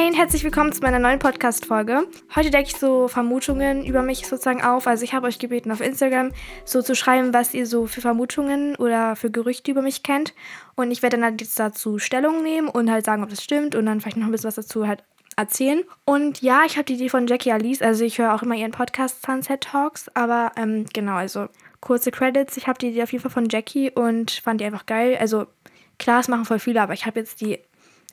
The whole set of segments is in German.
Hey und herzlich willkommen zu meiner neuen Podcast-Folge. Heute decke ich so Vermutungen über mich sozusagen auf. Also ich habe euch gebeten, auf Instagram so zu schreiben, was ihr so für Vermutungen oder für Gerüchte über mich kennt. Und ich werde dann halt jetzt dazu Stellung nehmen und halt sagen, ob das stimmt und dann vielleicht noch ein bisschen was dazu halt erzählen. Und ja, ich habe die Idee von Jackie Alice. Also ich höre auch immer ihren Podcast Sunset Talks. Aber ähm, genau, also kurze Credits. Ich habe die Idee auf jeden Fall von Jackie und fand die einfach geil. Also klar, es machen voll viele, aber ich habe jetzt die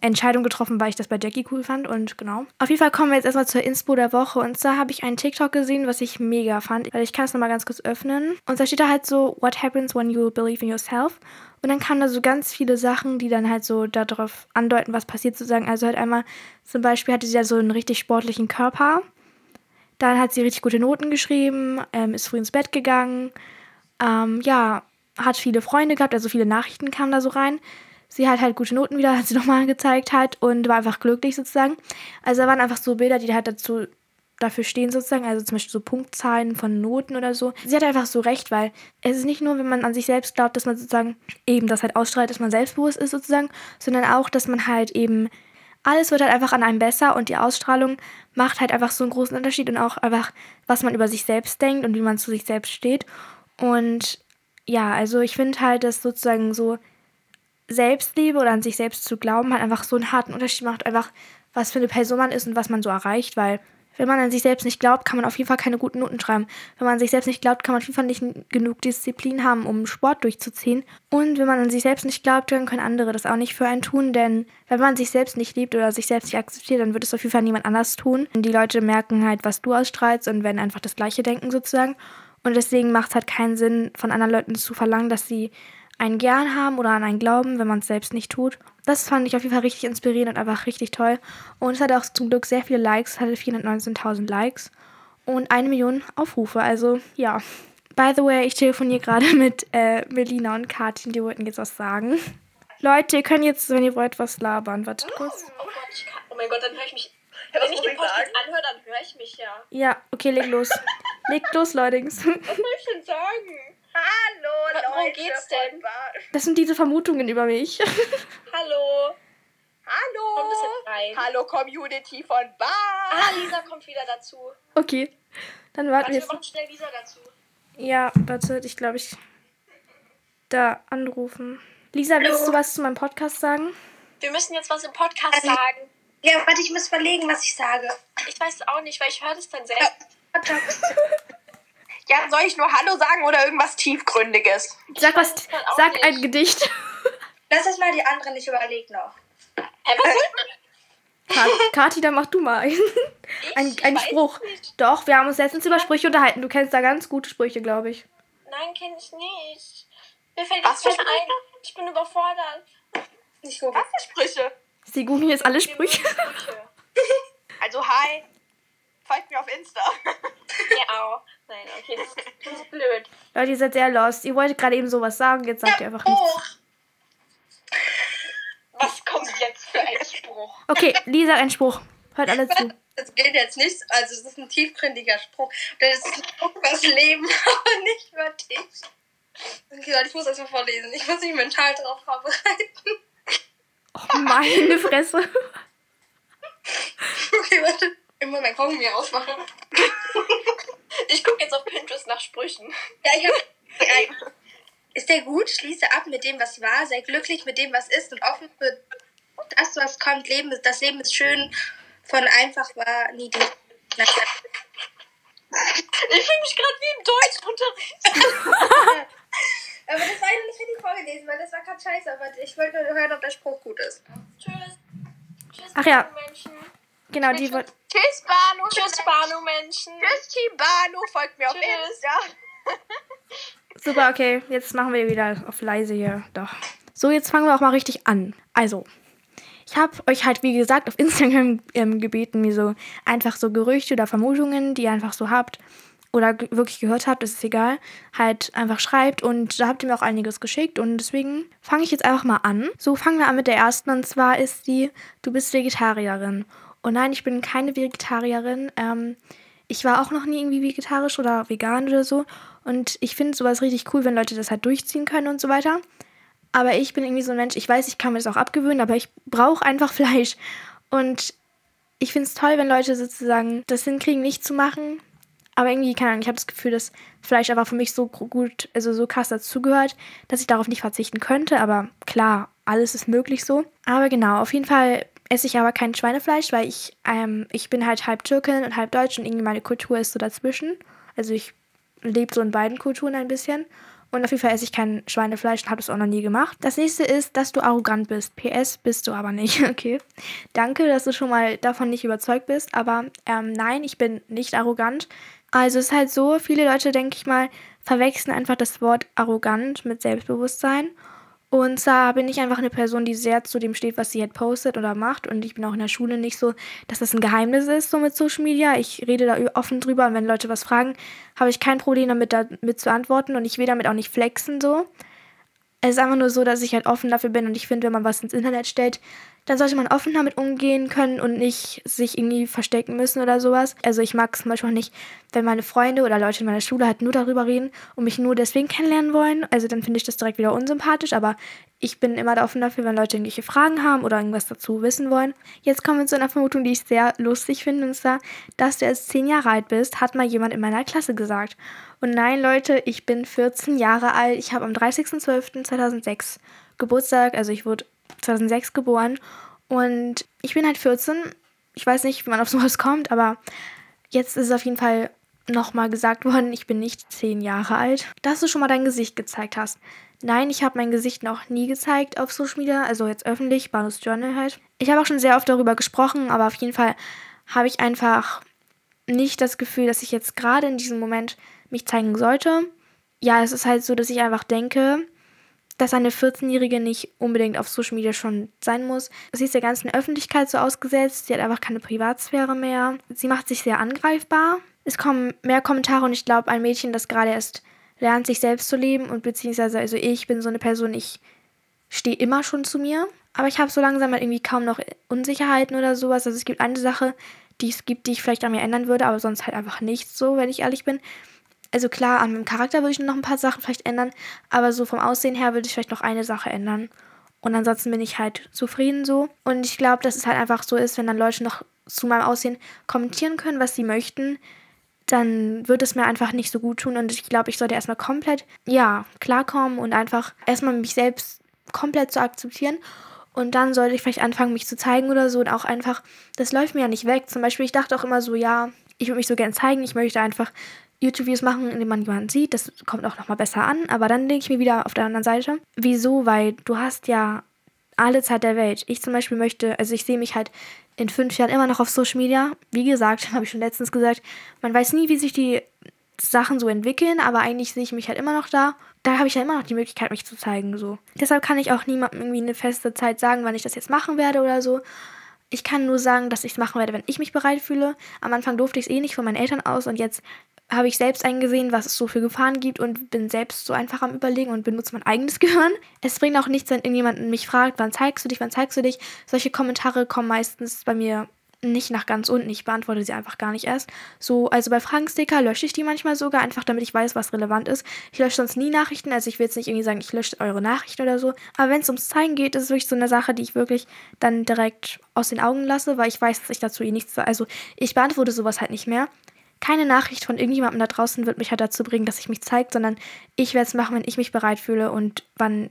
Entscheidung getroffen, weil ich das bei Jackie cool fand und genau. Auf jeden Fall kommen wir jetzt erstmal zur Inspo der Woche und zwar habe ich einen TikTok gesehen, was ich mega fand. Also ich kann es nochmal ganz kurz öffnen und da steht da halt so, what happens when you believe in yourself? Und dann kamen da so ganz viele Sachen, die dann halt so darauf andeuten, was passiert sozusagen. Also halt einmal, zum Beispiel hatte sie ja so einen richtig sportlichen Körper. Dann hat sie richtig gute Noten geschrieben, ähm, ist früh ins Bett gegangen. Ähm, ja, hat viele Freunde gehabt, also viele Nachrichten kamen da so rein sie hat halt gute Noten wieder, hat sie nochmal gezeigt hat und war einfach glücklich sozusagen. Also da waren einfach so Bilder, die halt dazu dafür stehen sozusagen, also zum Beispiel so Punktzahlen von Noten oder so. Sie hat einfach so recht, weil es ist nicht nur, wenn man an sich selbst glaubt, dass man sozusagen eben das halt ausstrahlt, dass man selbstbewusst ist sozusagen, sondern auch, dass man halt eben alles wird halt einfach an einem besser und die Ausstrahlung macht halt einfach so einen großen Unterschied und auch einfach, was man über sich selbst denkt und wie man zu sich selbst steht. Und ja, also ich finde halt, dass sozusagen so Selbstliebe oder an sich selbst zu glauben, halt einfach so einen harten Unterschied macht, einfach was für eine Person man ist und was man so erreicht, weil wenn man an sich selbst nicht glaubt, kann man auf jeden Fall keine guten Noten schreiben. Wenn man an sich selbst nicht glaubt, kann man auf jeden Fall nicht genug Disziplin haben, um Sport durchzuziehen. Und wenn man an sich selbst nicht glaubt, dann können andere das auch nicht für einen tun, denn wenn man sich selbst nicht liebt oder sich selbst nicht akzeptiert, dann wird es auf jeden Fall niemand anders tun. Und die Leute merken halt, was du ausstrahlst und werden einfach das Gleiche denken sozusagen. Und deswegen macht es halt keinen Sinn, von anderen Leuten zu verlangen, dass sie einen gern haben oder an einen glauben, wenn man es selbst nicht tut. Das fand ich auf jeden Fall richtig inspirierend und einfach richtig toll. Und es hatte auch zum Glück sehr viele Likes, es hatte 419.000 Likes und eine Million Aufrufe. Also ja. By the way, ich telefoniere gerade mit äh, Melina und Katin, die wollten jetzt was sagen. Leute, ihr könnt jetzt, wenn ihr wollt, was labern. Wartet kurz. Oh, oh mein Gott, dann höre ich mich. Ja, wenn ich den Podcast anhöre, dann höre ich mich ja. Ja, okay, leg los. leg los, Leute. Was soll ich denn sagen? Hallo, Leute. Worum geht's denn? Das sind diese Vermutungen über mich. Hallo. Hallo. Komm ein bisschen rein. Hallo, Community von Bar. Ah, Lisa kommt wieder dazu. Okay. Dann warten Warte, wir wir jetzt. machen schnell Lisa dazu. Ja, warte, ich glaube, ich da anrufen. Lisa, willst du was zu meinem Podcast sagen? Wir müssen jetzt was im Podcast Also- sagen. Ja, warte, ich muss verlegen, was ich sage. Ich weiß es auch nicht, weil ich höre das dann selbst. Ja, soll ich nur Hallo sagen oder irgendwas Tiefgründiges? Sag was, es sag nicht. ein Gedicht. Lass das mal die anderen, ich überlege noch. Hä, was soll Ka- Kathi, dann mach du mal einen, ich? einen, Ich einen weiß Spruch. nicht. Doch, wir haben uns letztens über Sprüche unterhalten. Du kennst da ganz gute Sprüche, glaube ich. Nein, kenn ich nicht. Mir fällt Was für keiner ein. Ich bin überfordert. Nicht so. Was für Sprüche? Sie googeln jetzt alle Sprüche. Sprüche. Also, hi. Folgt mir auf Insta. Ja, auch. Nein, okay, das ist, das ist blöd. Leute, ihr seid sehr lost. Ihr wolltet gerade eben sowas sagen, jetzt sagt ihr einfach nichts. Was kommt jetzt für ein Spruch? Okay, Lisa, ein Spruch. Hört alle zu. Das geht jetzt nicht, also es ist ein tiefgründiger Spruch. Das ist ein Spruch das Leben, aber nicht über dich. Okay, Leute, ich muss das mal vorlesen. Ich muss mich mental darauf vorbereiten. Oh, meine Fresse. Okay, warte. Immer mein Kaugummi ausmachen. Ich gucke jetzt auf Pinterest nach Sprüchen. Ja, ich hab... Ist der gut? Schließe ab mit dem, was war. Sei glücklich mit dem, was ist und offen für das, was kommt. Leben ist, das Leben ist schön. Von einfach war niedlich. Na, Ich fühle mich gerade wie im Deutschunterricht. Aber das war ja nicht richtig vorgelesen, weil das war gerade scheiße. Aber ich wollte nur hören, ob der Spruch gut ist. Tschüss. Tschüss, Ach ja. Banu-Menschen. Genau, die wollt. Tschüss, Banu. Tschüss, Banu-Menschen. Tschüss, Team Banu. Folgt mir auf Tschüss. Insta. Super, okay. Jetzt machen wir wieder auf leise hier. Doch. So, jetzt fangen wir auch mal richtig an. Also, ich habe euch halt, wie gesagt, auf Instagram ähm, gebeten, mir so einfach so Gerüchte oder Vermutungen, die ihr einfach so habt oder wirklich gehört habt, ist es egal, halt einfach schreibt. Und da habt ihr mir auch einiges geschickt. Und deswegen fange ich jetzt einfach mal an. So, fangen wir an mit der ersten. Und zwar ist die, du bist Vegetarierin. Und nein, ich bin keine Vegetarierin. Ähm, ich war auch noch nie irgendwie vegetarisch oder vegan oder so. Und ich finde sowas richtig cool, wenn Leute das halt durchziehen können und so weiter. Aber ich bin irgendwie so ein Mensch, ich weiß, ich kann mir das auch abgewöhnen, aber ich brauche einfach Fleisch. Und Ich finde es toll, wenn Leute sozusagen das hinkriegen, nicht zu machen. Aber irgendwie, keine Ahnung, ich habe das Gefühl, dass Fleisch einfach für mich so gut, also so krass dazugehört, dass ich darauf nicht verzichten könnte. Aber klar, alles ist möglich so. Aber genau, auf jeden Fall esse ich aber kein Schweinefleisch, weil ich, ähm, ich bin halt halb Türkin und halb Deutsch und irgendwie meine Kultur ist so dazwischen. Also ich lebe so in beiden Kulturen ein bisschen. Und auf jeden Fall esse ich kein Schweinefleisch und habe das auch noch nie gemacht. Das nächste ist, dass du arrogant bist. PS bist du aber nicht. Okay. Danke, dass du schon mal davon nicht überzeugt bist. Aber ähm, nein, ich bin nicht arrogant. Also es ist halt so, viele Leute, denke ich mal, verwechseln einfach das Wort arrogant mit Selbstbewusstsein. Und zwar bin ich einfach eine Person, die sehr zu dem steht, was sie halt postet oder macht. Und ich bin auch in der Schule nicht so, dass das ein Geheimnis ist, so mit Social Media. Ich rede da offen drüber und wenn Leute was fragen, habe ich kein Problem damit, damit zu antworten. Und ich will damit auch nicht flexen so. Es ist einfach nur so, dass ich halt offen dafür bin und ich finde, wenn man was ins Internet stellt, dann sollte man offen damit umgehen können und nicht sich irgendwie verstecken müssen oder sowas. Also ich mag es zum Beispiel auch nicht, wenn meine Freunde oder Leute in meiner Schule halt nur darüber reden und mich nur deswegen kennenlernen wollen. Also dann finde ich das direkt wieder unsympathisch, aber ich bin immer offen dafür, wenn Leute irgendwelche Fragen haben oder irgendwas dazu wissen wollen. Jetzt kommen wir zu einer Vermutung, die ich sehr lustig finde, und zwar, dass du erst 10 Jahre alt bist, hat mal jemand in meiner Klasse gesagt. Und nein, Leute, ich bin 14 Jahre alt. Ich habe am 30.12.2006 Geburtstag, also ich wurde 2006 geboren und ich bin halt 14. Ich weiß nicht, wie man auf sowas kommt, aber jetzt ist es auf jeden Fall nochmal gesagt worden, ich bin nicht 10 Jahre alt. Dass du schon mal dein Gesicht gezeigt hast. Nein, ich habe mein Gesicht noch nie gezeigt auf Social Media, also jetzt öffentlich, Banus Journal halt. Ich habe auch schon sehr oft darüber gesprochen, aber auf jeden Fall habe ich einfach nicht das Gefühl, dass ich jetzt gerade in diesem Moment mich zeigen sollte. Ja, es ist halt so, dass ich einfach denke, dass eine 14-Jährige nicht unbedingt auf Social Media schon sein muss. Sie ist der ganzen Öffentlichkeit so ausgesetzt, sie hat einfach keine Privatsphäre mehr. Sie macht sich sehr angreifbar. Es kommen mehr Kommentare und ich glaube, ein Mädchen, das gerade erst lernt, sich selbst zu leben und beziehungsweise, also ich bin so eine Person, ich stehe immer schon zu mir. Aber ich habe so langsam halt irgendwie kaum noch Unsicherheiten oder sowas. Also es gibt eine Sache, die es gibt, die ich vielleicht an mir ändern würde, aber sonst halt einfach nichts so, wenn ich ehrlich bin also klar, an meinem Charakter würde ich noch ein paar Sachen vielleicht ändern, aber so vom Aussehen her würde ich vielleicht noch eine Sache ändern. Und ansonsten bin ich halt zufrieden so. Und ich glaube, dass es halt einfach so ist, wenn dann Leute noch zu meinem Aussehen kommentieren können, was sie möchten, dann wird es mir einfach nicht so gut tun. Und ich glaube, ich sollte erstmal komplett, ja, klarkommen und einfach erstmal mich selbst komplett zu akzeptieren. Und dann sollte ich vielleicht anfangen, mich zu zeigen oder so. Und auch einfach, das läuft mir ja nicht weg. Zum Beispiel, ich dachte auch immer so, ja, ich würde mich so gern zeigen. Ich möchte einfach YouTube-Videos machen, indem man jemanden sieht. Das kommt auch nochmal besser an. Aber dann denke ich mir wieder auf der anderen Seite, wieso? Weil du hast ja alle Zeit der Welt. Ich zum Beispiel möchte, also ich sehe mich halt in fünf Jahren immer noch auf Social Media. Wie gesagt, habe ich schon letztens gesagt, man weiß nie, wie sich die Sachen so entwickeln, aber eigentlich sehe ich mich halt immer noch da. Da habe ich ja immer noch die Möglichkeit, mich zu zeigen. So. Deshalb kann ich auch niemandem irgendwie eine feste Zeit sagen, wann ich das jetzt machen werde oder so. Ich kann nur sagen, dass ich es machen werde, wenn ich mich bereit fühle. Am Anfang durfte ich es eh nicht von meinen Eltern aus und jetzt habe ich selbst eingesehen, was es so für Gefahren gibt und bin selbst so einfach am Überlegen und benutze mein eigenes Gehirn. Es bringt auch nichts, wenn irgendjemand mich fragt, wann zeigst du dich, wann zeigst du dich. Solche Kommentare kommen meistens bei mir nicht nach ganz unten. Ich beantworte sie einfach gar nicht erst. So, also bei Fragensticker lösche ich die manchmal sogar, einfach damit ich weiß, was relevant ist. Ich lösche sonst nie Nachrichten, also ich will jetzt nicht irgendwie sagen, ich lösche eure Nachrichten oder so. Aber wenn es ums Zeigen geht, ist es wirklich so eine Sache, die ich wirklich dann direkt aus den Augen lasse, weil ich weiß, dass ich dazu eh nichts. Also ich beantworte sowas halt nicht mehr keine Nachricht von irgendjemandem da draußen wird mich halt dazu bringen, dass ich mich zeige, sondern ich werde es machen, wenn ich mich bereit fühle und wann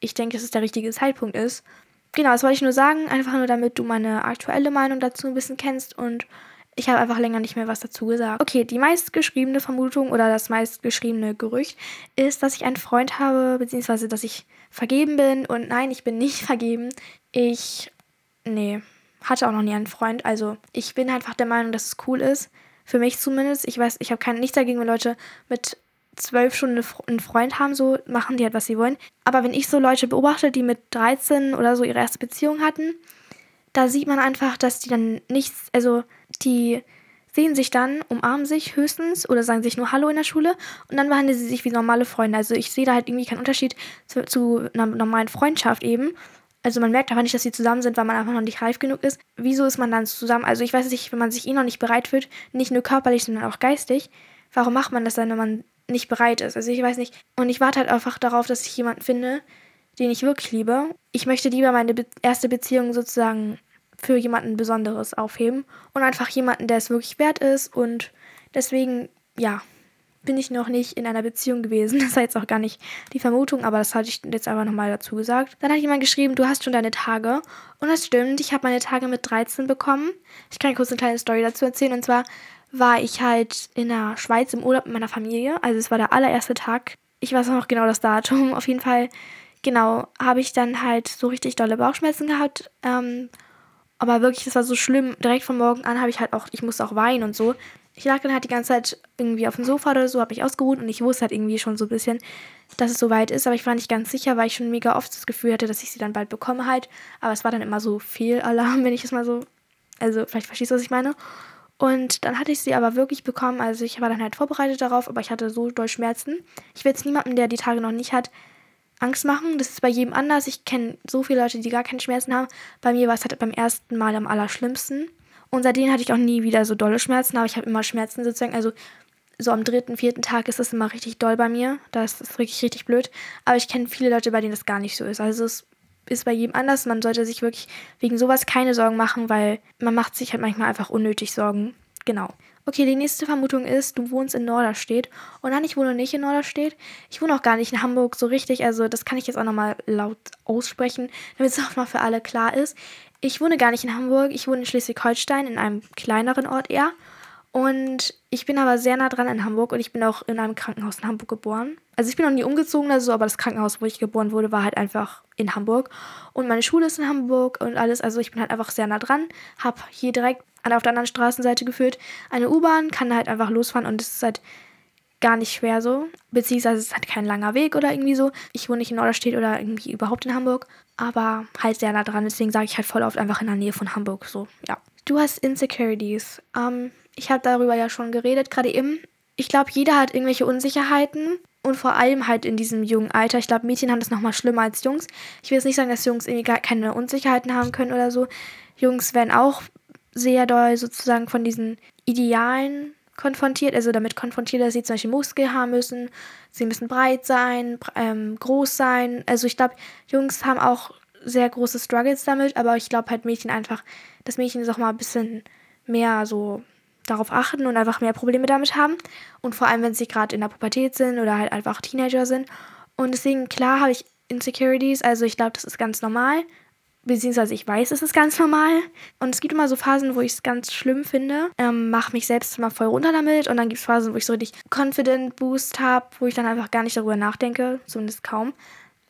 ich denke, dass es der richtige Zeitpunkt ist. Genau, das wollte ich nur sagen, einfach nur damit du meine aktuelle Meinung dazu ein bisschen kennst und ich habe einfach länger nicht mehr was dazu gesagt. Okay, die meistgeschriebene Vermutung oder das meistgeschriebene Gerücht ist, dass ich einen Freund habe, beziehungsweise dass ich vergeben bin. Und nein, ich bin nicht vergeben. Ich, nee, hatte auch noch nie einen Freund. Also ich bin einfach der Meinung, dass es cool ist, für mich zumindest. Ich weiß, ich habe kein, nichts dagegen, wenn Leute mit zwölf Stunden einen Freund haben, so machen die halt, was sie wollen. Aber wenn ich so Leute beobachte, die mit 13 oder so ihre erste Beziehung hatten, da sieht man einfach, dass die dann nichts, also die sehen sich dann, umarmen sich höchstens oder sagen sich nur Hallo in der Schule und dann behandeln sie sich wie normale Freunde. Also ich sehe da halt irgendwie keinen Unterschied zu, zu einer normalen Freundschaft eben. Also man merkt einfach nicht, dass sie zusammen sind, weil man einfach noch nicht reif genug ist. Wieso ist man dann zusammen? Also ich weiß nicht, wenn man sich eh noch nicht bereit fühlt, nicht nur körperlich, sondern auch geistig, warum macht man das dann, wenn man nicht bereit ist? Also ich weiß nicht. Und ich warte halt einfach darauf, dass ich jemanden finde, den ich wirklich liebe. Ich möchte lieber meine be erste Beziehung sozusagen für jemanden Besonderes aufheben und einfach jemanden, der es wirklich wert ist. Und deswegen, ja, bin ich noch nicht in einer Beziehung gewesen. Das war jetzt auch gar nicht die Vermutung, aber das hatte ich jetzt einfach nochmal dazu gesagt. Dann hat jemand geschrieben, du hast schon deine Tage. Und das stimmt, ich habe meine Tage mit 13 bekommen. Ich kann kurz eine kleine Story dazu erzählen. Und zwar war ich halt in der Schweiz im Urlaub mit meiner Familie. Also es war der allererste Tag. Ich weiß noch genau das Datum. Auf jeden Fall, genau, habe ich dann halt so richtig dolle Bauchschmerzen gehabt. Ähm, aber wirklich, das war so schlimm. Direkt von morgen an habe ich halt auch, ich musste auch weinen und so. Ich lag dann halt die ganze Zeit irgendwie auf dem Sofa oder so, habe mich ausgeruht und ich wusste halt irgendwie schon so ein bisschen, dass es soweit ist, aber ich war nicht ganz sicher, weil ich schon mega oft das Gefühl hatte, dass ich sie dann bald bekomme halt. Aber es war dann immer so viel Alarm, wenn ich es mal so, also vielleicht verstehst du, was ich meine. Und dann hatte ich sie aber wirklich bekommen. Also ich war dann halt vorbereitet darauf, aber ich hatte so doll Schmerzen. Ich will jetzt niemandem, der die Tage noch nicht hat, Angst machen. Das ist bei jedem anders. Ich kenne so viele Leute, die gar keine Schmerzen haben. Bei mir war es halt beim ersten Mal am allerschlimmsten. Und seitdem hatte ich auch nie wieder so dolle Schmerzen, aber ich habe immer Schmerzen sozusagen. Also so am dritten, vierten Tag ist das immer richtig doll bei mir. Das ist wirklich richtig blöd. Aber ich kenne viele Leute, bei denen das gar nicht so ist. Also es ist bei jedem anders. Man sollte sich wirklich wegen sowas keine Sorgen machen, weil man macht sich halt manchmal einfach unnötig Sorgen. Genau. Okay, die nächste Vermutung ist, du wohnst in Norderstedt. Und nein, ich wohne nicht in Norderstedt. Ich wohne auch gar nicht in Hamburg so richtig. Also das kann ich jetzt auch nochmal laut aussprechen, damit es auch mal für alle klar ist. Ich wohne gar nicht in Hamburg. Ich wohne in Schleswig-Holstein, in einem kleineren Ort eher. Und ich bin aber sehr nah dran in Hamburg und ich bin auch in einem Krankenhaus in Hamburg geboren. Also ich bin noch nie umgezogen oder so, aber das Krankenhaus, wo ich geboren wurde, war halt einfach in Hamburg. Und meine Schule ist in Hamburg und alles. Also ich bin halt einfach sehr nah dran. Hab hier direkt auf der anderen Straßenseite geführt eine U-Bahn, kann halt einfach losfahren und es ist halt gar nicht schwer so. Beziehungsweise es ist halt kein langer Weg oder irgendwie so. Ich wohne nicht in Norderstedt oder irgendwie überhaupt in Hamburg, aber halt sehr nah dran. Deswegen sage ich halt voll oft einfach in der Nähe von Hamburg so, ja. Du hast Insecurities. Ähm, ich habe darüber ja schon geredet, gerade eben. Ich glaube, jeder hat irgendwelche Unsicherheiten und vor allem halt in diesem jungen Alter. Ich glaube, Mädchen haben das nochmal schlimmer als Jungs. Ich will jetzt nicht sagen, dass Jungs irgendwie gar keine Unsicherheiten haben können oder so. Jungs werden auch sehr doll sozusagen von diesen Idealen konfrontiert, also damit konfrontiert, dass sie zum Beispiel Muskel haben müssen, sie müssen breit sein, ähm, groß sein. Also ich glaube, Jungs haben auch sehr große Struggles damit, aber ich glaube halt Mädchen einfach, dass Mädchen auch mal ein bisschen mehr so darauf achten und einfach mehr Probleme damit haben. Und vor allem, wenn sie gerade in der Pubertät sind oder halt einfach Teenager sind. Und deswegen, klar, habe ich Insecurities. Also ich glaube, das ist ganz normal. Beziehungsweise ich weiß, es ist ganz normal. Und es gibt immer so Phasen, wo ich es ganz schlimm finde. Ähm, Mache mich selbst mal voll runter damit. Und dann gibt es Phasen, wo ich so richtig Confident Boost habe, wo ich dann einfach gar nicht darüber nachdenke. Zumindest kaum.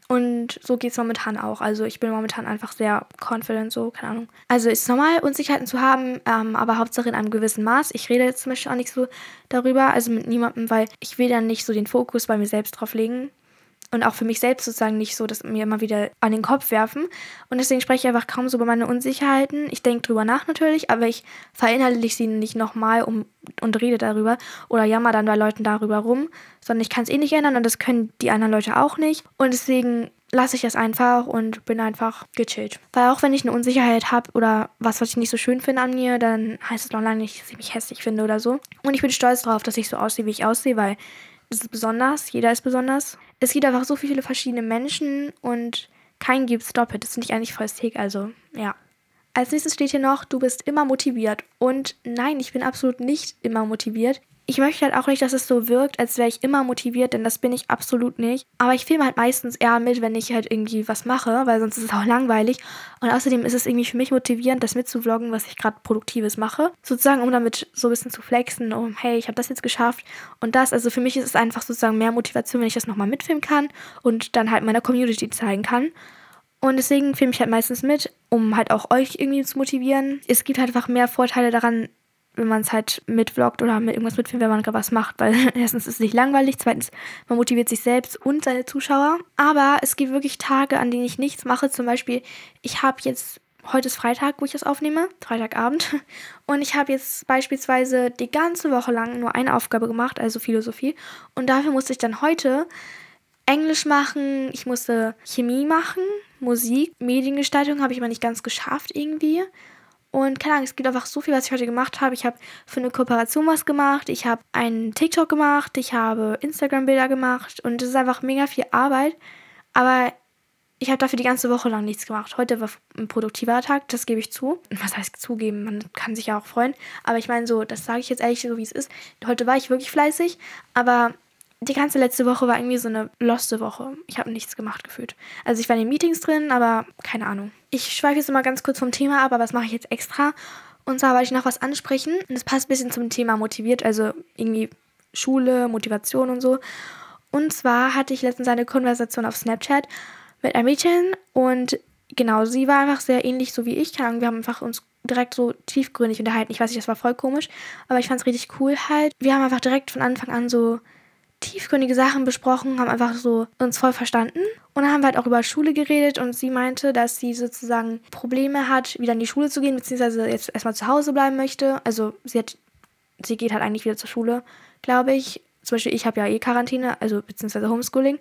Und so geht es momentan auch. Also ich bin momentan einfach sehr confident, so, keine Ahnung. Also ist normal, Unsicherheiten zu haben, ähm, aber Hauptsache in einem gewissen Maß. Ich rede jetzt zum Beispiel auch nicht so darüber, also mit niemandem, weil ich will dann nicht so den Fokus bei mir selbst drauf legen und auch für mich selbst sozusagen nicht so, dass mir immer wieder an den Kopf werfen. Und deswegen spreche ich einfach kaum so über meine Unsicherheiten. Ich denke drüber nach natürlich, aber ich verinnerliche sie nicht nochmal um, und rede darüber oder jammer dann bei Leuten darüber rum, sondern ich kann es eh nicht ändern und das können die anderen Leute auch nicht. Und deswegen lasse ich das einfach und bin einfach gechillt. Weil auch wenn ich eine Unsicherheit habe oder was, was ich nicht so schön finde an mir, dann heißt es noch lange nicht, dass ich mich hässlich finde oder so. Und ich bin stolz darauf, dass ich so aussehe, wie ich aussehe, weil das ist besonders, jeder ist besonders. Es gibt einfach so viele verschiedene Menschen und keinen gibt es doppelt. Das finde ich eigentlich voll sick, also ja. Als nächstes steht hier noch, du bist immer motiviert. Und nein, ich bin absolut nicht immer motiviert ich möchte halt auch nicht, dass es so wirkt, als wäre ich immer motiviert, denn das bin ich absolut nicht. Aber ich filme halt meistens eher mit, wenn ich halt irgendwie was mache, weil sonst ist es auch langweilig. Und außerdem ist es irgendwie für mich motivierend, das mitzuvloggen, was ich gerade Produktives mache. Sozusagen, um damit so ein bisschen zu flexen, um, hey, ich habe das jetzt geschafft und das. Also für mich ist es einfach sozusagen mehr Motivation, wenn ich das nochmal mitfilmen kann und dann halt meiner Community zeigen kann. Und deswegen filme ich halt meistens mit, um halt auch euch irgendwie zu motivieren. Es gibt halt einfach mehr Vorteile daran, wenn man es halt mitvloggt oder mit irgendwas mitfilmt, wenn man gerade was macht, weil erstens ist es nicht langweilig, zweitens man motiviert sich selbst und seine Zuschauer. Aber es gibt wirklich Tage, an denen ich nichts mache. Zum Beispiel, ich habe jetzt heute ist Freitag, wo ich das aufnehme, Freitagabend. Und ich habe jetzt beispielsweise die ganze Woche lang nur eine Aufgabe gemacht, also Philosophie. Und dafür musste ich dann heute Englisch machen, ich musste Chemie machen, Musik, Mediengestaltung habe ich aber nicht ganz geschafft irgendwie. Und keine Ahnung, es gibt einfach so viel, was ich heute gemacht habe. Ich habe für eine Kooperation was gemacht, ich habe einen TikTok gemacht, ich habe Instagram-Bilder gemacht und es ist einfach mega viel Arbeit. Aber Ich habe dafür die ganze Woche lang nichts gemacht. Heute war ein produktiver Tag, das gebe ich zu. Was heißt zugeben? Man kann sich ja auch freuen. Aber ich meine so, das sage ich jetzt ehrlich so, wie es ist. Heute war ich wirklich fleißig, aber die ganze letzte Woche war irgendwie so eine loste Woche. Ich habe nichts gemacht gefühlt. Also ich war in den Meetings drin, aber keine Ahnung. Ich schweife jetzt mal ganz kurz vom Thema ab, aber das mache ich jetzt extra. Und zwar wollte ich noch was ansprechen. Und das passt ein bisschen zum Thema motiviert, also irgendwie Schule, Motivation und so. Und zwar hatte ich letztens eine Konversation auf Snapchat mit einem Mädchen und genau, sie war einfach sehr ähnlich so wie ich. Wir haben einfach uns direkt so tiefgründig unterhalten. Ich weiß nicht, das war voll komisch, aber ich fand es richtig cool halt. Wir haben einfach direkt von Anfang an so tiefgründige Sachen besprochen, haben einfach so uns voll verstanden. Und dann haben wir halt auch über Schule geredet und sie meinte, dass sie sozusagen Probleme hat, wieder in die Schule zu gehen, beziehungsweise jetzt erstmal zu Hause bleiben möchte. Also sie hat, sie geht halt eigentlich wieder zur Schule, glaube ich. Zum Beispiel, ich habe ja eh Quarantäne, also beziehungsweise Homeschooling.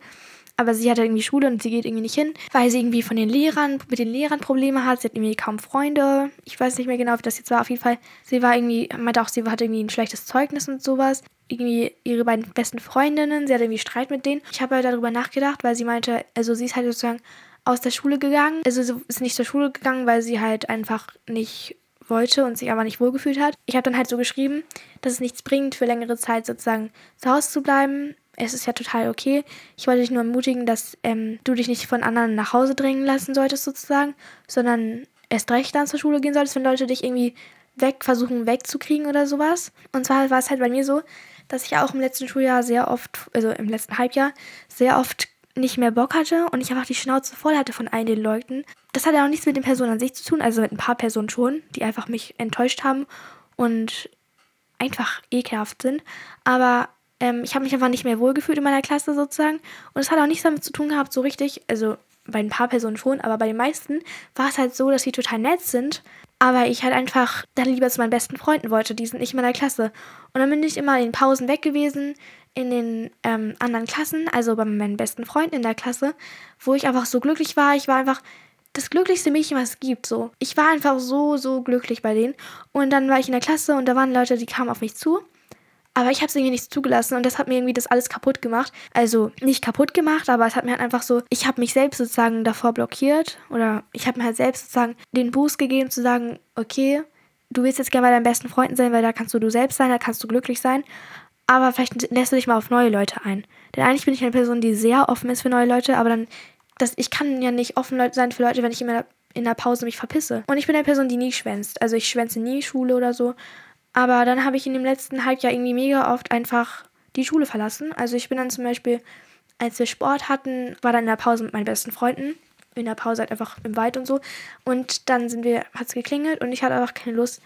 Aber sie hat halt irgendwie Schule und sie geht irgendwie nicht hin, weil sie irgendwie von den Lehrern, mit den Lehrern Probleme hat. Sie hat irgendwie kaum Freunde. Ich weiß nicht mehr genau, wie das jetzt war. Auf jeden Fall, sie war irgendwie, meinte auch, sie hatte irgendwie ein schlechtes Zeugnis und sowas. Irgendwie ihre beiden besten Freundinnen, sie hat irgendwie Streit mit denen. Ich habe halt darüber nachgedacht, weil sie meinte, also sie ist halt sozusagen aus der Schule gegangen. Also sie ist nicht zur Schule gegangen, weil sie halt einfach nicht wollte und sich aber nicht wohlgefühlt hat. Ich habe dann halt so geschrieben, dass es nichts bringt, für längere Zeit sozusagen zu Hause zu bleiben, es ist ja total okay. Ich wollte dich nur ermutigen, dass ähm, du dich nicht von anderen nach Hause drängen lassen solltest, sozusagen, sondern erst recht dann zur Schule gehen solltest, wenn Leute dich irgendwie weg versuchen wegzukriegen oder sowas. Und zwar war es halt bei mir so, dass ich auch im letzten Schuljahr sehr oft, also im letzten Halbjahr, sehr oft nicht mehr Bock hatte und ich einfach die Schnauze voll hatte von all den Leuten. Das hat ja auch nichts mit den Personen an sich zu tun, also mit ein paar Personen schon, die einfach mich enttäuscht haben und einfach ekelhaft sind. Aber ähm, ich habe mich einfach nicht mehr wohlgefühlt in meiner Klasse sozusagen. Und es hat auch nichts damit zu tun gehabt, so richtig, also bei ein paar Personen schon, aber bei den meisten war es halt so, dass sie total nett sind, aber ich halt einfach dann lieber zu meinen besten Freunden wollte, die sind nicht in meiner Klasse. Und dann bin ich immer in den Pausen weg gewesen, in den ähm, anderen Klassen, also bei meinen besten Freunden in der Klasse, wo ich einfach so glücklich war. Ich war einfach das glücklichste Mädchen, was es gibt, so. Ich war einfach so, so glücklich bei denen. Und dann war ich in der Klasse und da waren Leute, die kamen auf mich zu aber ich habe es irgendwie nicht zugelassen und das hat mir irgendwie das alles kaputt gemacht. Also nicht kaputt gemacht, aber es hat mir halt einfach so, ich habe mich selbst sozusagen davor blockiert oder ich habe mir halt selbst sozusagen den Boost gegeben zu sagen, okay, du willst jetzt gerne bei deinen besten Freunden sein, weil da kannst du du selbst sein, da kannst du glücklich sein. Aber vielleicht lässt du dich mal auf neue Leute ein. Denn eigentlich bin ich eine Person, die sehr offen ist für neue Leute, aber dann, das, ich kann ja nicht offen sein für Leute, wenn ich immer in der Pause mich verpisse. Und ich bin eine Person, die nie schwänzt. Also ich schwänze nie Schule oder so. Aber dann habe ich in dem letzten Halbjahr irgendwie mega oft einfach die Schule verlassen. Also ich bin dann zum Beispiel, als wir Sport hatten, war dann in der Pause mit meinen besten Freunden. In der Pause halt einfach im Wald und so. Und dann sind wir, hat es geklingelt und ich hatte einfach keine Lust,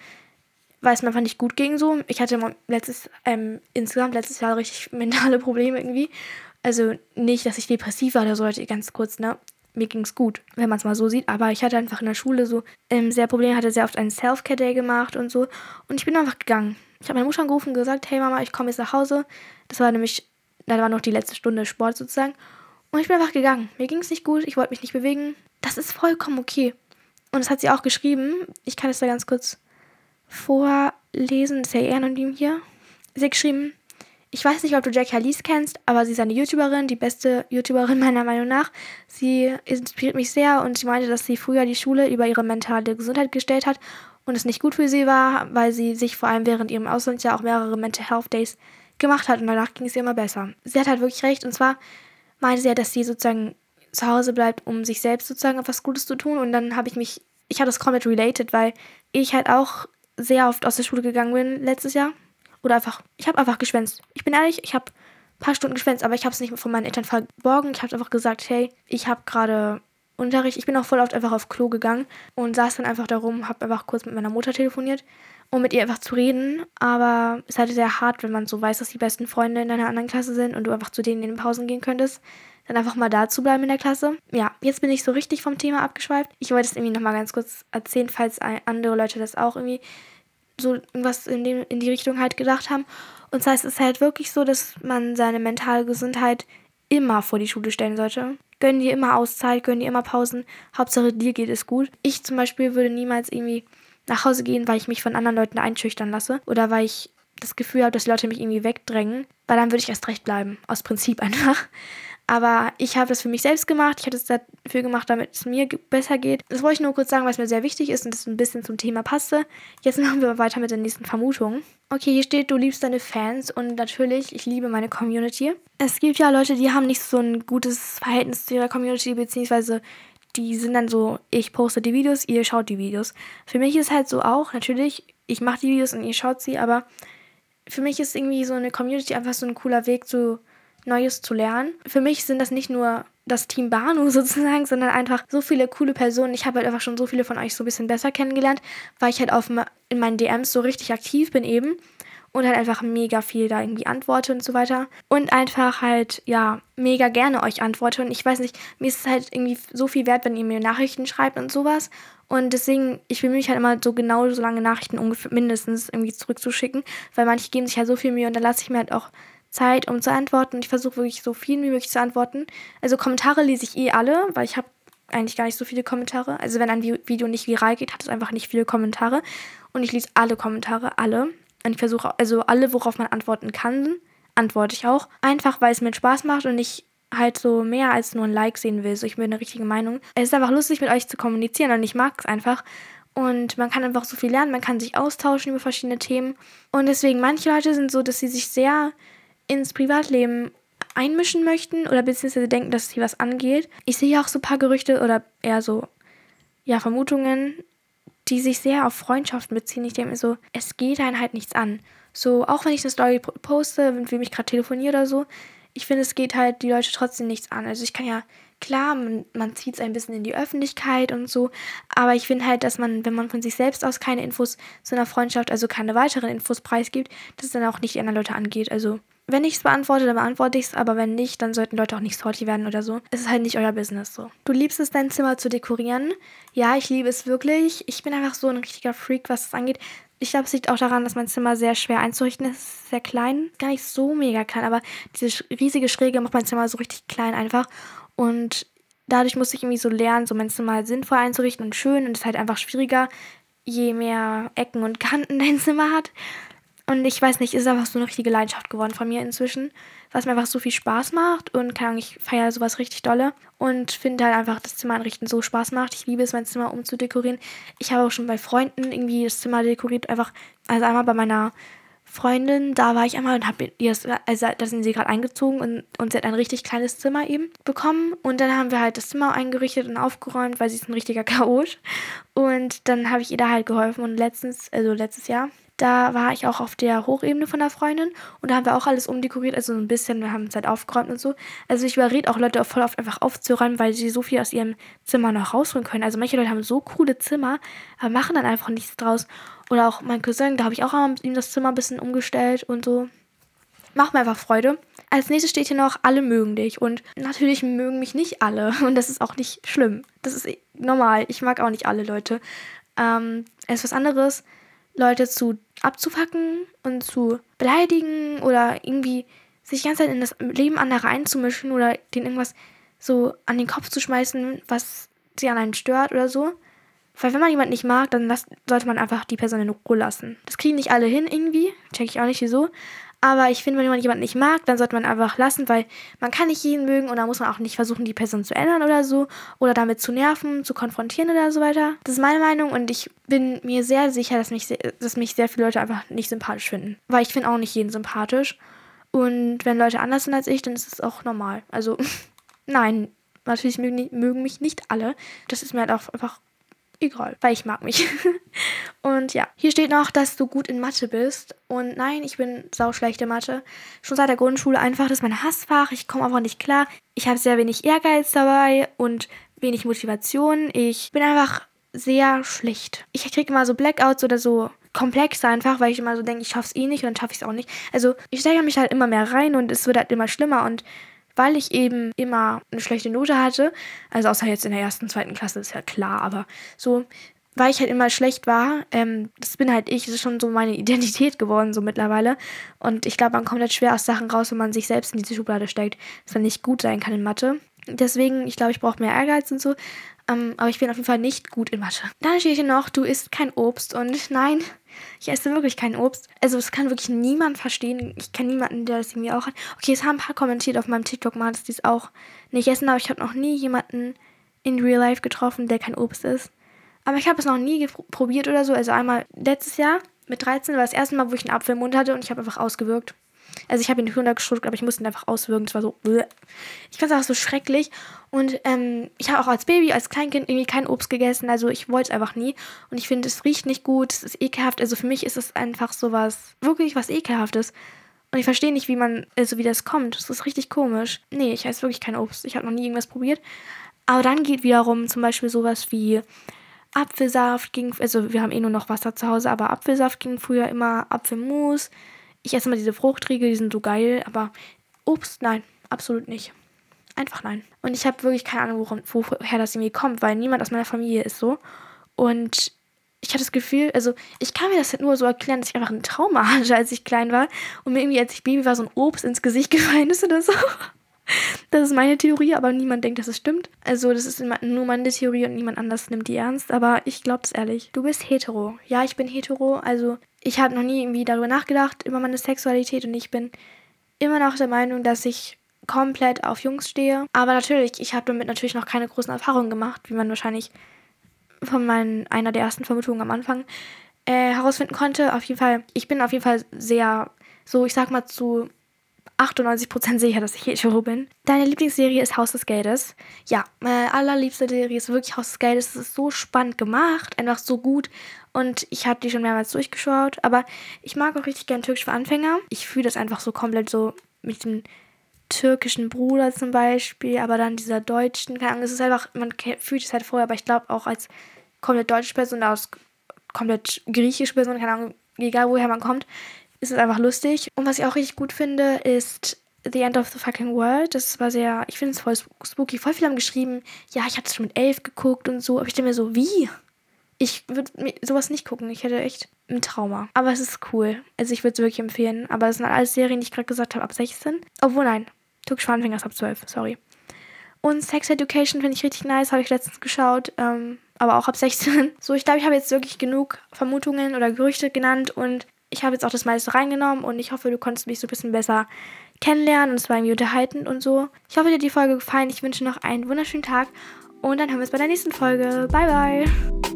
weil es mir einfach nicht gut ging so. Ich hatte letztes, ähm, insgesamt letztes Jahr richtig mentale Probleme irgendwie. Also nicht, dass ich depressiv war oder so, ganz kurz, ne? Mir ging es gut, wenn man es mal so sieht. Aber ich hatte einfach in der Schule so ähm, sehr Probleme, hatte sehr oft einen Self-Care-Day gemacht und so. Und ich bin einfach gegangen. Ich habe meine Mutter angerufen und gesagt, hey Mama, ich komme jetzt nach Hause. Das war nämlich, da war noch die letzte Stunde Sport sozusagen. Und ich bin einfach gegangen. Mir ging es nicht gut, ich wollte mich nicht bewegen. Das ist vollkommen okay. Und das hat sie auch geschrieben. Ich kann es da ganz kurz vorlesen. Das ist ja eher anonym hier. Sie hat geschrieben, ich weiß nicht, ob du Jack Halise kennst, aber sie ist eine YouTuberin, die beste YouTuberin meiner Meinung nach. Sie inspiriert mich sehr und sie meinte, dass sie früher die Schule über ihre mentale Gesundheit gestellt hat und es nicht gut für sie war, weil sie sich vor allem während ihrem Auslandsjahr auch mehrere Mental Health Days gemacht hat und danach ging es ihr immer besser. Sie hat halt wirklich recht und zwar meinte sie ja, dass sie sozusagen zu Hause bleibt, um sich selbst sozusagen etwas Gutes zu tun und dann habe ich mich, ich habe das komplett related, weil ich halt auch sehr oft aus der Schule gegangen bin letztes Jahr oder einfach, ich habe einfach geschwänzt. Ich bin ehrlich, ich habe ein paar Stunden geschwänzt, aber ich habe es nicht von meinen Eltern verborgen. Ich habe einfach gesagt, hey, ich habe gerade Unterricht. Ich bin auch voll oft einfach auf Klo gegangen und saß dann einfach darum, habe einfach kurz mit meiner Mutter telefoniert, um mit ihr einfach zu reden. Aber es ist halt sehr hart, wenn man so weiß, dass die besten Freunde in einer anderen Klasse sind und du einfach zu denen in den Pausen gehen könntest. Dann einfach mal da zu bleiben in der Klasse. Ja, jetzt bin ich so richtig vom Thema abgeschweift. Ich wollte es irgendwie nochmal ganz kurz erzählen, falls andere Leute das auch irgendwie so irgendwas in, dem, in die Richtung halt gedacht haben. Und das heißt, es ist halt wirklich so, dass man seine mentale Gesundheit immer vor die Schule stellen sollte. Gönn dir immer Auszeit, gönn dir immer Pausen. Hauptsache dir geht es gut. Ich zum Beispiel würde niemals irgendwie nach Hause gehen, weil ich mich von anderen Leuten einschüchtern lasse. Oder weil ich das Gefühl habe, dass Leute mich irgendwie wegdrängen. Weil dann würde ich erst recht bleiben. Aus Prinzip einfach. Aber ich habe das für mich selbst gemacht. Ich habe das dafür gemacht, damit es mir besser geht. Das wollte ich nur kurz sagen, was mir sehr wichtig ist und das ein bisschen zum Thema passte. Jetzt machen wir weiter mit der nächsten Vermutung. Okay, hier steht, du liebst deine Fans und natürlich, ich liebe meine Community. Es gibt ja Leute, die haben nicht so ein gutes Verhältnis zu ihrer Community, beziehungsweise die sind dann so, ich poste die Videos, ihr schaut die Videos. Für mich ist halt so auch, natürlich, ich mache die Videos und ihr schaut sie, aber für mich ist irgendwie so eine Community einfach so ein cooler Weg, so Neues zu lernen. Für mich sind das nicht nur das Team Banu sozusagen, sondern einfach so viele coole Personen. Ich habe halt einfach schon so viele von euch so ein bisschen besser kennengelernt, weil ich halt auf in meinen DMs so richtig aktiv bin eben und halt einfach mega viel da irgendwie antworte und so weiter. Und einfach halt, ja, mega gerne euch antworte. Und ich weiß nicht, mir ist es halt irgendwie so viel wert, wenn ihr mir Nachrichten schreibt und sowas. Und deswegen, ich will mich halt immer so genau so lange Nachrichten ungefähr mindestens irgendwie zurückzuschicken, weil manche geben sich halt so viel Mühe und dann lasse ich mir halt auch Zeit, um zu antworten. Ich versuche wirklich so viel wie möglich zu antworten. Also Kommentare lese ich eh alle, weil ich habe eigentlich gar nicht so viele Kommentare. Also wenn ein Video nicht viral geht, hat es einfach nicht viele Kommentare. Und ich lese alle Kommentare, alle. Und ich versuche, also alle, worauf man antworten kann, antworte ich auch. Einfach, weil es mir Spaß macht und ich halt so mehr als nur ein Like sehen will. So, ich will eine richtige Meinung. Es ist einfach lustig, mit euch zu kommunizieren und ich mag es einfach. Und man kann einfach so viel lernen, man kann sich austauschen über verschiedene Themen. Und deswegen, manche Leute sind so, dass sie sich sehr ins Privatleben einmischen möchten oder beziehungsweise denken, dass sie was angeht. Ich sehe auch so ein paar Gerüchte oder eher so, ja, Vermutungen, die sich sehr auf Freundschaften beziehen. Ich denke mir so, es geht einen halt nichts an. So, auch wenn ich eine Story poste, wie mich gerade telefoniere oder so, ich finde, es geht halt die Leute trotzdem nichts an. Also ich kann ja, klar, man, man zieht es ein bisschen in die Öffentlichkeit und so, aber ich finde halt, dass man, wenn man von sich selbst aus keine Infos zu einer Freundschaft, also keine weiteren Infos preisgibt, dass es dann auch nicht die anderen Leute angeht. Also wenn ich es beantworte, dann beantworte ich es, aber wenn nicht, dann sollten Leute auch nicht salty werden oder so. Es ist halt nicht euer Business so. Du liebst es, dein Zimmer zu dekorieren. Ja, ich liebe es wirklich. Ich bin einfach so ein richtiger Freak, was das angeht. Ich glaube, es liegt auch daran, dass mein Zimmer sehr schwer einzurichten ist. Sehr klein. Gar nicht so mega klein, aber diese riesige Schräge macht mein Zimmer so richtig klein einfach. Und dadurch musste ich irgendwie so lernen, so mein Zimmer halt sinnvoll einzurichten und schön. Und es ist halt einfach schwieriger, je mehr Ecken und Kanten dein Zimmer hat. Und ich weiß nicht, ist einfach so eine richtige Leidenschaft geworden von mir inzwischen, was mir einfach so viel Spaß macht und kann ich feiere sowas richtig dolle und finde halt einfach, dass Zimmer einrichten so Spaß macht. Ich liebe es, mein Zimmer umzudekorieren. Ich habe auch schon bei Freunden irgendwie das Zimmer dekoriert, einfach, also einmal bei meiner Freundin, da war ich einmal und habe ihr, also da sind sie gerade eingezogen und, und sie hat ein richtig kleines Zimmer eben bekommen. Und dann haben wir halt das Zimmer eingerichtet und aufgeräumt, weil sie ist ein richtiger Chaot. Und dann habe ich ihr da halt geholfen und letztens, also letztes Jahr, da war ich auch auf der Hochebene von der Freundin und da haben wir auch alles umdekoriert, also ein bisschen, wir haben es halt aufgeräumt und so. Also ich überrede auch Leute voll oft einfach aufzuräumen, weil sie so viel aus ihrem Zimmer noch rausholen können. Also manche Leute haben so coole Zimmer, aber machen dann einfach nichts draus. Oder auch mein Cousin, da habe ich auch ihm das Zimmer ein bisschen umgestellt und so. Macht mir einfach Freude. Als nächstes steht hier noch, alle mögen dich. Und natürlich mögen mich nicht alle. Und das ist auch nicht schlimm. Das ist normal. Ich mag auch nicht alle Leute. Ähm, es ist was anderes, Leute zu abzufacken und zu beleidigen oder irgendwie sich die ganze Zeit in das Leben anderer einzumischen oder denen irgendwas so an den Kopf zu schmeißen, was sie an einem stört oder so. Weil wenn man jemanden nicht mag, dann sollte man einfach die Person in Ruhe lassen. Das kriegen nicht alle hin irgendwie, check ich auch nicht wieso. Aber ich finde, wenn man jemanden nicht mag, dann sollte man einfach lassen, weil man kann nicht jeden mögen und da muss man auch nicht versuchen, die Person zu ändern oder so. Oder damit zu nerven, zu konfrontieren oder so weiter. Das ist meine Meinung und ich bin mir sehr sicher, dass mich, dass mich sehr viele Leute einfach nicht sympathisch finden. Weil ich finde auch nicht jeden sympathisch. Und wenn Leute anders sind als ich, dann ist es auch normal. Also, nein, natürlich mögen mich nicht alle. Das ist mir halt auch einfach egal, weil ich mag mich. und ja, hier steht noch, dass du gut in Mathe bist. Und nein, ich bin sauschlecht in Mathe. Schon seit der Grundschule einfach, das ist mein Hassfach. Ich komme einfach nicht klar. Ich habe sehr wenig Ehrgeiz dabei und wenig Motivation. Ich bin einfach sehr schlecht. Ich kriege immer so Blackouts oder so komplex einfach, weil ich immer so denke, ich schaff's eh nicht und dann schaffe ich es auch nicht. Also ich steigere mich halt immer mehr rein und es wird halt immer schlimmer und weil ich eben immer eine schlechte Note hatte, also außer jetzt in der ersten, zweiten Klasse, ist ja klar, aber so, weil ich halt immer schlecht war, ähm, das bin halt ich, das ist schon so meine Identität geworden, so mittlerweile. Und ich glaube, man kommt halt schwer aus Sachen raus, wenn man sich selbst in diese Schublade steckt, dass man nicht gut sein kann in Mathe. Deswegen, ich glaube, ich brauche mehr Ehrgeiz und so. Ähm, aber ich bin auf jeden Fall nicht gut in Mathe. Dann steht hier noch, du isst kein Obst. Und nein, ich esse wirklich kein Obst. Also das kann wirklich niemand verstehen. Ich kenne niemanden, der das irgendwie auch hat. Okay, es haben ein paar kommentiert auf meinem TikTok mal, dass die es auch nicht essen. Aber ich habe noch nie jemanden in Real Life getroffen, der kein Obst isst. Aber ich habe es noch nie probiert oder so. Also einmal letztes Jahr mit 13 war das erste Mal, wo ich einen Apfel im Mund hatte und ich habe einfach ausgewirkt. Also ich habe ihn runtergeschluckt, aber ich musste ihn einfach auswirken. Es war so, ich fand es einfach so schrecklich. Und ähm, ich habe auch als Baby, als Kleinkind irgendwie kein Obst gegessen. Also ich wollte es einfach nie. Und ich finde, es riecht nicht gut, es ist ekelhaft. Also für mich ist es einfach so was, wirklich was ekelhaftes. Und ich verstehe nicht, wie man, also wie das kommt. Das ist richtig komisch. Nee, ich esse wirklich kein Obst. Ich habe noch nie irgendwas probiert. Aber dann geht wiederum zum Beispiel sowas wie Apfelsaft ging, also wir haben eh nur noch Wasser zu Hause, aber Apfelsaft ging früher immer, Apfelmus. Ich esse immer diese Fruchtriegel, die sind so geil, aber Obst, nein, absolut nicht. Einfach nein. Und ich habe wirklich keine Ahnung, woher das irgendwie kommt, weil niemand aus meiner Familie ist so. Und ich hatte das Gefühl, also ich kann mir das halt nur so erklären, dass ich einfach ein Trauma hatte, als ich klein war und mir irgendwie, als ich Baby war, so ein Obst ins Gesicht gefallen ist oder so. Das ist meine Theorie, aber niemand denkt, dass es stimmt. Also, das ist nur meine Theorie und niemand anders nimmt die ernst. Aber ich glaube es ehrlich. Du bist hetero. Ja, ich bin hetero. Also, ich habe noch nie irgendwie darüber nachgedacht, über meine Sexualität. Und ich bin immer noch der Meinung, dass ich komplett auf Jungs stehe. Aber natürlich, ich habe damit natürlich noch keine großen Erfahrungen gemacht, wie man wahrscheinlich von meinen, einer der ersten Vermutungen am Anfang äh, herausfinden konnte. Auf jeden Fall, ich bin auf jeden Fall sehr, so ich sag mal zu 98% sicher, dass ich hetero bin. Deine Lieblingsserie ist Haus des Geldes. Ja, meine allerliebste Serie ist wirklich Haus des Geldes. Es ist so spannend gemacht, einfach so gut. Und ich habe die schon mehrmals durchgeschaut. Aber ich mag auch richtig gern Türkisch für Anfänger. Ich fühle das einfach so komplett so mit dem türkischen Bruder zum Beispiel, aber dann dieser deutschen, keine Ahnung, es ist einfach, man fühlt es halt vorher, aber ich glaube auch als komplett deutsche Person, aus komplett griechische Person, keine Ahnung, egal woher man kommt, ist es einfach lustig. Und was ich auch richtig gut finde, ist The End of the Fucking World. Das war sehr, ich finde es voll spooky. Voll viele haben geschrieben, ja, ich hatte es schon mit elf geguckt und so. Aber ich denke mir so, wie? Ich würde sowas nicht gucken. Ich hätte echt ein Trauma. Aber es ist cool. Also ich würde es wirklich empfehlen. Aber es sind alles Serien, die ich gerade gesagt habe, ab 16. Obwohl, nein. Anfänger ist ab 12. Sorry. Und Sex Education finde ich richtig nice. Habe ich letztens geschaut. Ähm, aber auch ab 16. So, ich glaube, ich habe jetzt wirklich genug Vermutungen oder Gerüchte genannt. Und ich habe jetzt auch das meiste reingenommen und ich hoffe, du konntest mich so ein bisschen besser kennenlernen und es war irgendwie unterhaltend und so. Ich hoffe, dir hat die Folge gefallen. Ich wünsche noch einen wunderschönen Tag und dann hören wir uns bei der nächsten Folge. Bye, bye.